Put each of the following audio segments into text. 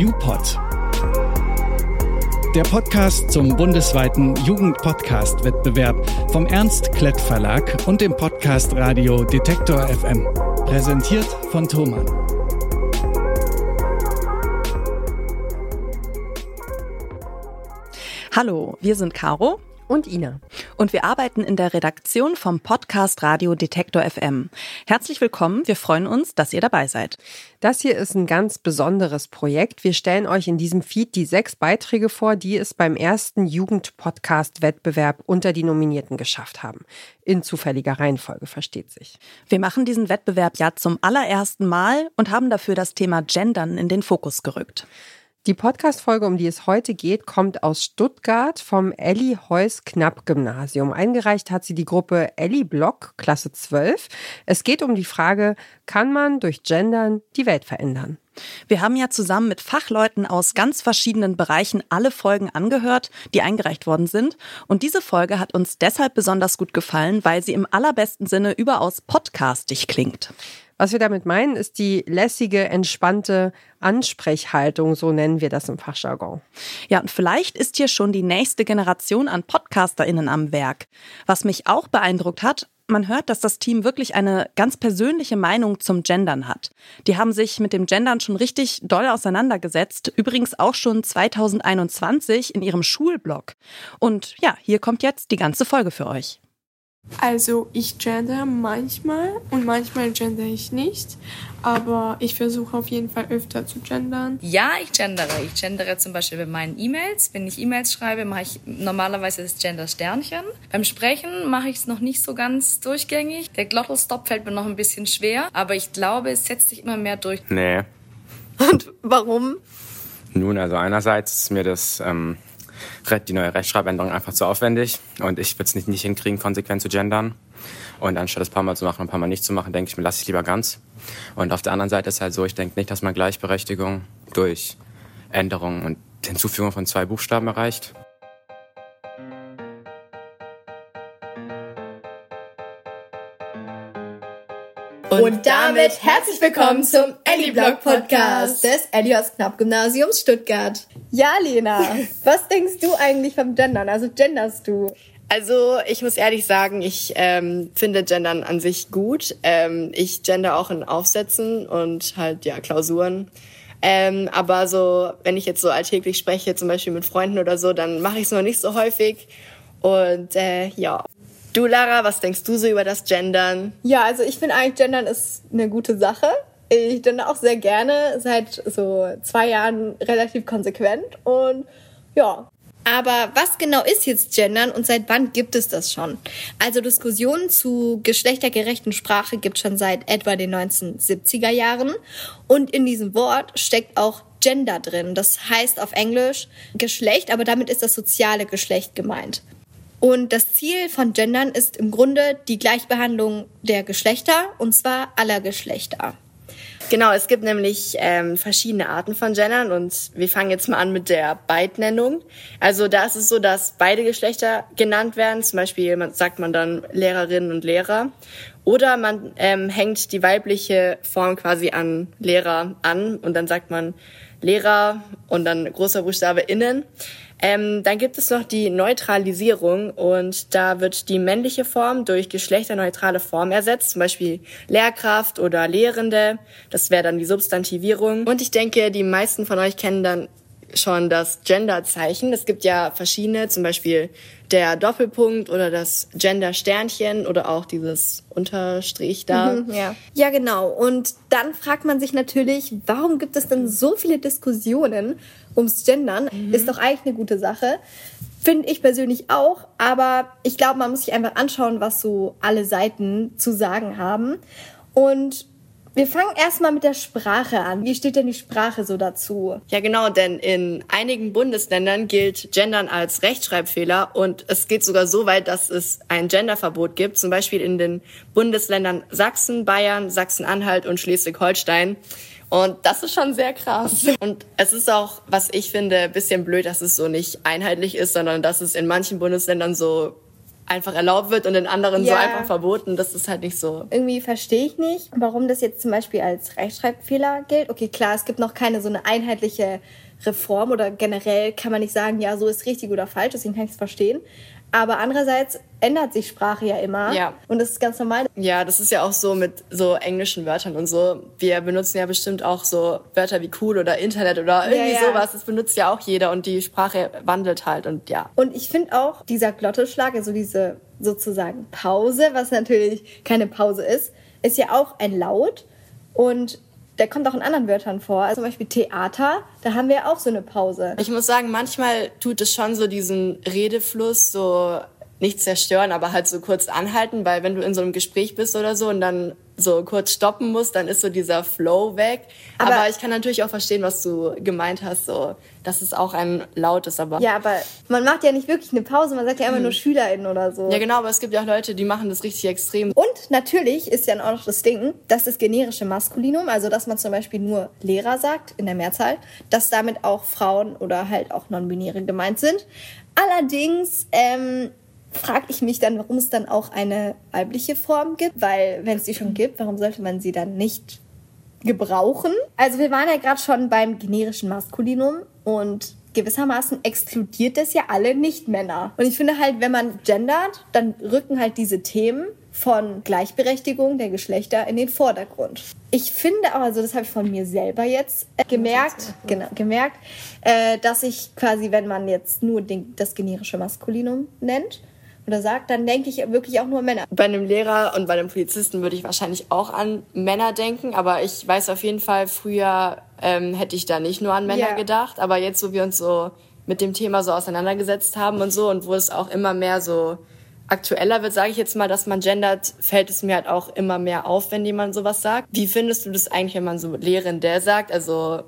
YouPod. Der Podcast zum bundesweiten Jugendpodcast-Wettbewerb vom Ernst Klett Verlag und dem Podcast Radio Detektor FM. Präsentiert von Thomann. Hallo, wir sind Caro und Ina. Und wir arbeiten in der Redaktion vom Podcast Radio Detektor FM. Herzlich willkommen, wir freuen uns, dass ihr dabei seid. Das hier ist ein ganz besonderes Projekt. Wir stellen euch in diesem Feed die sechs Beiträge vor, die es beim ersten Jugendpodcast-Wettbewerb unter die Nominierten geschafft haben. In zufälliger Reihenfolge, versteht sich. Wir machen diesen Wettbewerb ja zum allerersten Mal und haben dafür das Thema Gendern in den Fokus gerückt. Die Podcast-Folge, um die es heute geht, kommt aus Stuttgart vom Elli Heuss Knapp Gymnasium. Eingereicht hat sie die Gruppe Elli Block, Klasse 12. Es geht um die Frage, kann man durch Gendern die Welt verändern? Wir haben ja zusammen mit Fachleuten aus ganz verschiedenen Bereichen alle Folgen angehört, die eingereicht worden sind. Und diese Folge hat uns deshalb besonders gut gefallen, weil sie im allerbesten Sinne überaus podcastig klingt. Was wir damit meinen, ist die lässige, entspannte Ansprechhaltung, so nennen wir das im Fachjargon. Ja, und vielleicht ist hier schon die nächste Generation an PodcasterInnen am Werk. Was mich auch beeindruckt hat, man hört, dass das Team wirklich eine ganz persönliche Meinung zum Gendern hat. Die haben sich mit dem Gendern schon richtig doll auseinandergesetzt, übrigens auch schon 2021 in ihrem Schulblog. Und ja, hier kommt jetzt die ganze Folge für euch. Also ich gender manchmal und manchmal gender ich nicht, aber ich versuche auf jeden Fall öfter zu gendern. Ja, ich gendere. Ich gendere zum Beispiel bei meinen E-Mails. Wenn ich E-Mails schreibe, mache ich normalerweise das Gender-Sternchen. Beim Sprechen mache ich es noch nicht so ganz durchgängig. Der Glottalstop fällt mir noch ein bisschen schwer, aber ich glaube, es setzt sich immer mehr durch. Nee. Und warum? Nun, also einerseits ist mir das ähm, die neue Rechtschreibänderung einfach zu aufwendig und ich würde es nicht, nicht hinkriegen, konsequent zu gendern. Und anstatt es ein paar Mal zu machen und ein paar Mal nicht zu machen, denke ich mir, lasse ich lieber ganz. Und auf der anderen Seite ist halt so, ich denke nicht, dass man Gleichberechtigung durch Änderungen und Hinzufügung von zwei Buchstaben erreicht. Und damit herzlich willkommen zum Ellie Blog Podcast des Elios Knapp Gymnasiums Stuttgart. Ja, Lena, was denkst du eigentlich vom Gendern? Also genderst du? Also ich muss ehrlich sagen, ich ähm, finde Gendern an sich gut. Ähm, ich gender auch in Aufsätzen und halt ja Klausuren. Ähm, aber so, wenn ich jetzt so alltäglich spreche, zum Beispiel mit Freunden oder so, dann mache ich es noch nicht so häufig. Und äh, ja. Du, Lara, was denkst du so über das Gendern? Ja, also ich finde eigentlich, Gendern ist eine gute Sache. Ich gender auch sehr gerne, seit so zwei Jahren relativ konsequent und ja. Aber was genau ist jetzt Gendern und seit wann gibt es das schon? Also Diskussionen zu geschlechtergerechten Sprache gibt es schon seit etwa den 1970er Jahren und in diesem Wort steckt auch Gender drin. Das heißt auf Englisch Geschlecht, aber damit ist das soziale Geschlecht gemeint. Und das Ziel von Gendern ist im Grunde die Gleichbehandlung der Geschlechter, und zwar aller Geschlechter. Genau, es gibt nämlich ähm, verschiedene Arten von Gendern und wir fangen jetzt mal an mit der Beidnennung. Also da ist es so, dass beide Geschlechter genannt werden. Zum Beispiel sagt man dann Lehrerinnen und Lehrer. Oder man ähm, hängt die weibliche Form quasi an Lehrer an und dann sagt man Lehrer und dann großer Buchstabe innen. Ähm, dann gibt es noch die Neutralisierung und da wird die männliche Form durch geschlechterneutrale Form ersetzt, zum Beispiel Lehrkraft oder Lehrende. Das wäre dann die Substantivierung. Und ich denke, die meisten von euch kennen dann schon das Genderzeichen. Es gibt ja verschiedene, zum Beispiel der Doppelpunkt oder das Gender-Sternchen oder auch dieses Unterstrich da. Mhm, ja. ja, genau. Und dann fragt man sich natürlich, warum gibt es denn so viele Diskussionen ums Gendern? Mhm. Ist doch eigentlich eine gute Sache. Finde ich persönlich auch, aber ich glaube, man muss sich einfach anschauen, was so alle Seiten zu sagen haben. Und wir fangen erstmal mit der Sprache an. Wie steht denn die Sprache so dazu? Ja, genau, denn in einigen Bundesländern gilt Gendern als Rechtschreibfehler und es geht sogar so weit, dass es ein Genderverbot gibt, zum Beispiel in den Bundesländern Sachsen, Bayern, Sachsen-Anhalt und Schleswig-Holstein. Und das ist schon sehr krass. Und es ist auch, was ich finde, bisschen blöd, dass es so nicht einheitlich ist, sondern dass es in manchen Bundesländern so einfach erlaubt wird und in anderen Ja. so einfach verboten. Das ist halt nicht so. Irgendwie verstehe ich nicht, warum das jetzt zum Beispiel als Rechtschreibfehler gilt. Okay, klar, es gibt noch keine so eine einheitliche Reform oder generell kann man nicht sagen, ja, so ist richtig oder falsch, deswegen kann ich es verstehen. Aber andererseits ändert sich Sprache ja immer. Ja. Und das ist ganz normal. Ja, das ist ja auch so mit so englischen Wörtern und so. Wir benutzen ja bestimmt auch so Wörter wie cool oder Internet oder irgendwie ja. sowas. Das benutzt ja auch jeder und die Sprache wandelt halt und ja. Und ich finde auch, dieser Glotteschlag, also diese sozusagen Pause, was natürlich keine Pause ist, ist ja auch ein Laut. Und der kommt auch in anderen Wörtern vor. Also zum Beispiel Theater, da haben wir auch so eine Pause. Ich muss sagen, manchmal tut es schon so diesen Redefluss so nicht zerstören, aber halt so kurz anhalten, weil wenn du in so einem Gespräch bist oder so und dann so kurz stoppen musst, dann ist so dieser Flow weg. Aber, Aber- ich kann natürlich auch verstehen, was du gemeint hast, so, dass es auch ein Laut ist, aber. Ja, aber man macht ja nicht wirklich eine Pause, man sagt ja immer nur SchülerInnen oder so. Ja, genau, aber es gibt ja auch Leute, die machen das richtig extrem. Und natürlich ist ja auch noch das Ding, dass das generische Maskulinum, also dass man zum Beispiel nur Lehrer sagt in der Mehrzahl, dass damit auch Frauen oder halt auch Non-Binäre gemeint sind. Allerdings ähm, frage ich mich dann, warum es dann auch eine weibliche Form gibt, weil wenn es die schon gibt, warum sollte man sie dann nicht gebrauchen? Also wir waren ja gerade schon beim generischen Maskulinum und gewissermaßen exkludiert das ja alle Nicht-Männer. Und ich finde halt, wenn man gendert, dann rücken halt diese Themen von Gleichberechtigung der Geschlechter in den Vordergrund. Ich finde aber, also das habe ich von mir selber jetzt äh, gemerkt, genau, gemerkt, äh, dass ich quasi, wenn man jetzt nur den, das generische Maskulinum nennt oder sagt, dann denke ich wirklich auch nur Männer. Bei einem Lehrer und bei einem Polizisten würde ich wahrscheinlich auch an Männer denken, aber ich weiß auf jeden Fall, früher ähm, hätte ich da nicht nur an Männer Ja. gedacht, aber jetzt, wo wir uns so mit dem Thema so auseinandergesetzt haben und so und wo es auch immer mehr so aktueller wird, sage ich jetzt mal, dass man gendert, fällt es mir halt auch immer mehr auf, wenn jemand sowas sagt. Wie findest du das eigentlich, wenn man so Lehren der sagt? Also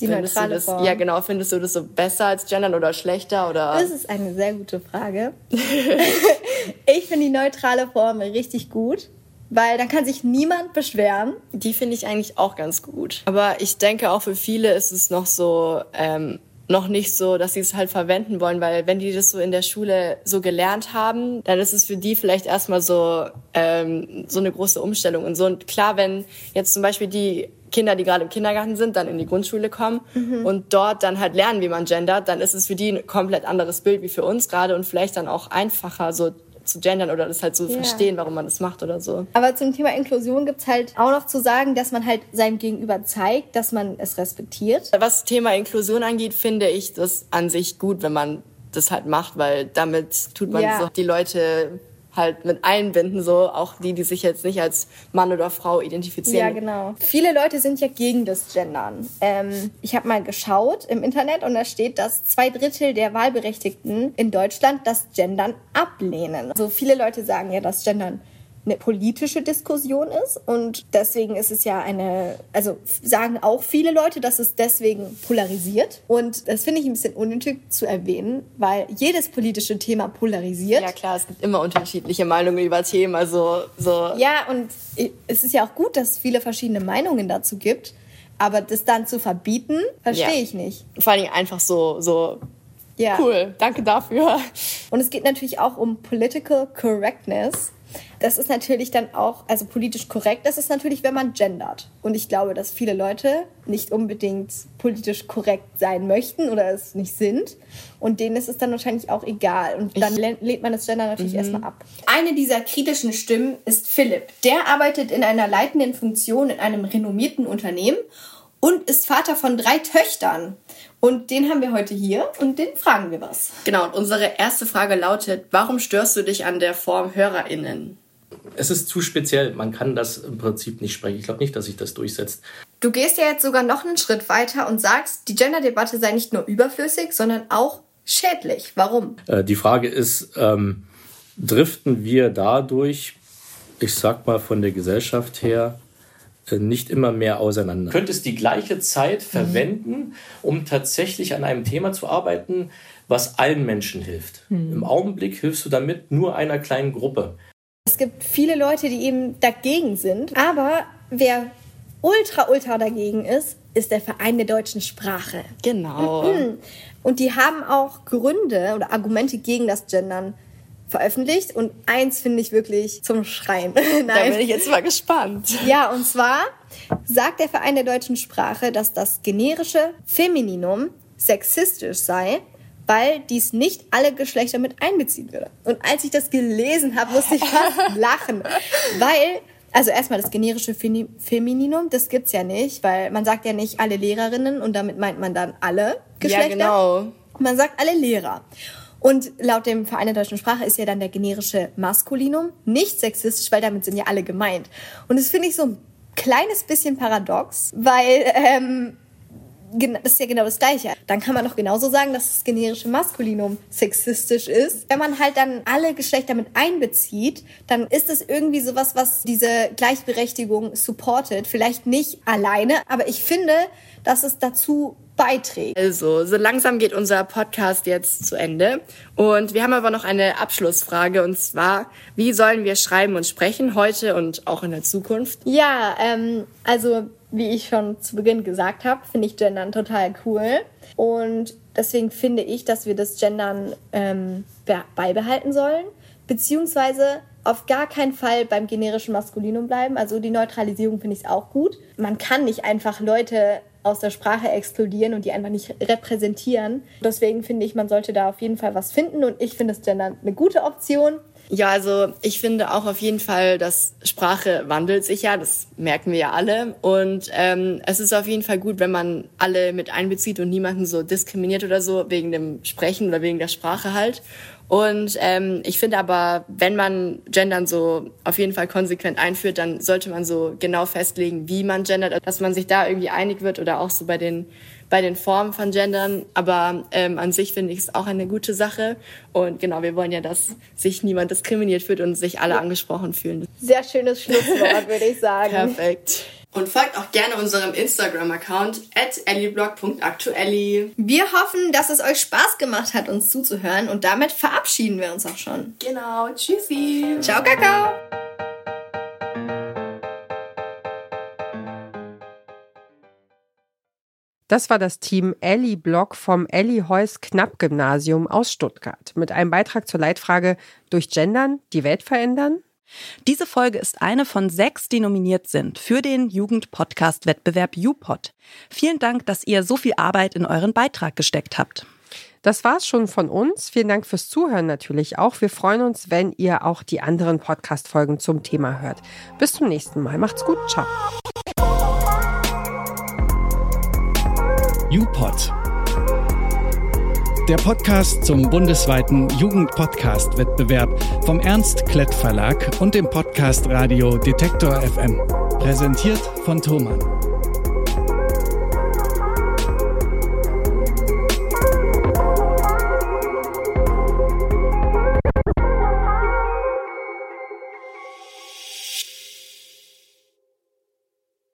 Die findest neutrale das, Form. ja genau, findest du das so besser als gendern oder schlechter oder? Das ist eine sehr gute Frage. ich finde die neutrale Form richtig gut, weil dann kann sich niemand beschweren. Die finde ich eigentlich auch ganz gut. Aber ich denke auch für viele ist es noch so, ähm, noch nicht so, dass sie es halt verwenden wollen, weil wenn die das so in der Schule so gelernt haben, dann ist es für die vielleicht erstmal so, ähm, so eine große Umstellung und so. Und klar, wenn jetzt zum Beispiel die Kinder, die gerade im Kindergarten sind, dann in die Grundschule kommen und dort dann halt lernen, wie man gendert, dann ist es für die ein komplett anderes Bild wie für uns gerade und vielleicht dann auch einfacher so zu gendern oder das halt so Ja. verstehen, warum man das macht oder so. Aber zum Thema Inklusion gibt's halt auch noch zu sagen, dass man halt seinem Gegenüber zeigt, dass man es respektiert. Was Thema Inklusion angeht, finde ich das an sich gut, wenn man das halt macht, weil damit tut man Ja. so die Leute halt mit einbinden, so auch die, die sich jetzt nicht als Mann oder Frau identifizieren. Ja, genau. Viele Leute sind ja gegen das Gendern. Ähm, ich habe mal geschaut im Internet und da steht, dass zwei Drittel der Wahlberechtigten in Deutschland das Gendern ablehnen. Also viele Leute sagen ja, dass Gendern eine politische Diskussion ist und deswegen ist es ja eine, also sagen auch viele Leute, dass es deswegen polarisiert und das finde ich ein bisschen unnötig zu erwähnen, weil jedes politische Thema polarisiert. Ja klar, es gibt immer unterschiedliche Meinungen über Themen, also so. Ja, und es ist ja auch gut, dass es viele verschiedene Meinungen dazu gibt. Aber das dann zu verbieten, verstehe Ja. ich nicht. Vor Dingen einfach so, so Ja. cool, danke dafür. Und es geht natürlich auch um Political Correctness. Das ist natürlich dann auch, also politisch korrekt, das ist natürlich, wenn man gendert. Und ich glaube, dass viele Leute nicht unbedingt politisch korrekt sein möchten oder es nicht sind. Und denen ist es dann wahrscheinlich auch egal. Und dann lehnt lehnt man das Gender natürlich erstmal ab. Eine dieser kritischen Stimmen ist Philipp. Der arbeitet in einer leitenden Funktion in einem renommierten Unternehmen und ist Vater von drei Töchtern. Und den haben wir heute hier und den fragen wir was. Genau, und unsere erste Frage lautet, warum störst du dich an der Form HörerInnen? Es ist zu speziell. Man kann das im Prinzip nicht sprechen. Ich glaube nicht, dass sich das durchsetzt. Du gehst ja jetzt sogar noch einen Schritt weiter und sagst, die Gender-Debatte sei nicht nur überflüssig, sondern auch schädlich. Warum? Äh, die Frage ist, ähm, driften wir dadurch, ich sag mal von der Gesellschaft her, nicht immer mehr auseinander. Du könntest die gleiche Zeit verwenden, um tatsächlich an einem Thema zu arbeiten, was allen Menschen hilft. Im Augenblick hilfst du damit nur einer kleinen Gruppe. Es gibt viele Leute, die eben dagegen sind, aber wer ultra, ultra dagegen ist, ist der Verein der deutschen Sprache. Genau. Und die haben auch Gründe oder Argumente gegen das Gendern veröffentlicht und eins finde ich wirklich zum Schreien. Nein. Da bin ich jetzt mal gespannt. Ja, und zwar sagt der Verein der deutschen Sprache, dass das generische Femininum sexistisch sei, weil dies nicht alle Geschlechter mit einbeziehen würde. Und als ich das gelesen habe, musste ich fast lachen, weil also erstmal das generische Femininum, das gibt's ja nicht, weil man sagt ja nicht alle Lehrerinnen und damit meint man dann alle Geschlechter. Ja, genau. Man sagt alle Lehrer. Und laut dem Verein der deutschen Sprache ist ja dann der generische Maskulinum nicht sexistisch, weil damit sind ja alle gemeint. Und das finde ich so ein kleines bisschen paradox, weil ähm, das ist ja genau das Gleiche. Dann kann man doch genauso sagen, dass das generische Maskulinum sexistisch ist. Wenn man halt dann alle Geschlechter mit einbezieht, dann ist es irgendwie sowas, was diese Gleichberechtigung supportet. Vielleicht nicht alleine, aber ich finde, dass es dazu beiträgt. Also, so langsam geht unser Podcast jetzt zu Ende. Und wir haben aber noch eine Abschlussfrage und zwar, wie sollen wir schreiben und sprechen heute und auch in der Zukunft? Ja, ähm, also wie ich schon zu Beginn gesagt habe, finde ich Gendern total cool. Und deswegen finde ich, dass wir das Gendern ähm, beibehalten sollen, beziehungsweise auf gar keinen Fall beim generischen Maskulinum bleiben. Also die Neutralisierung finde ich auch gut. Man kann nicht einfach Leute aus der Sprache exkludieren und die einfach nicht repräsentieren. Deswegen finde ich, man sollte da auf jeden Fall was finden und ich finde das Gendern eine gute Option. Ja, also ich finde auch auf jeden Fall, dass Sprache wandelt sich ja, das merken wir ja alle. Und ähm, es ist auf jeden Fall gut, wenn man alle mit einbezieht und niemanden so diskriminiert oder so wegen dem Sprechen oder wegen der Sprache halt. Und ähm, ich finde aber, wenn man Gendern so auf jeden Fall konsequent einführt, dann sollte man so genau festlegen, wie man gendert, dass man sich da irgendwie einig wird oder auch so bei den bei den Formen von Gendern. Aber ähm, an sich finde ich es auch eine gute Sache. Und genau, wir wollen ja, dass sich niemand diskriminiert fühlt und sich alle angesprochen fühlen. Sehr schönes Schlusswort, würde ich sagen. Perfekt. Und folgt auch gerne unserem Instagram-Account at elliblog.aktuelli. Wir hoffen, dass es euch Spaß gemacht hat, uns zuzuhören und damit verabschieden wir uns auch schon. Genau, tschüssi. Ciao, Kakao. Das war das Team Ellie Block vom Ellie Heuss Knapp Gymnasium aus Stuttgart mit einem Beitrag zur Leitfrage Durch Gendern die Welt verändern? Diese Folge ist eine von sechs, die nominiert sind für den Jugend-Podcast-Wettbewerb UPod. Vielen Dank, dass ihr so viel Arbeit in euren Beitrag gesteckt habt. Das war's schon von uns. Vielen Dank fürs Zuhören natürlich auch. Wir freuen uns, wenn ihr auch die anderen Podcast-Folgen zum Thema hört. Bis zum nächsten Mal. Macht's gut. Ciao. UPod. Der Podcast zum bundesweiten Jugendpodcast-Wettbewerb vom Ernst Klett Verlag und dem Podcast Radio Detektor FM. Präsentiert von Thomann.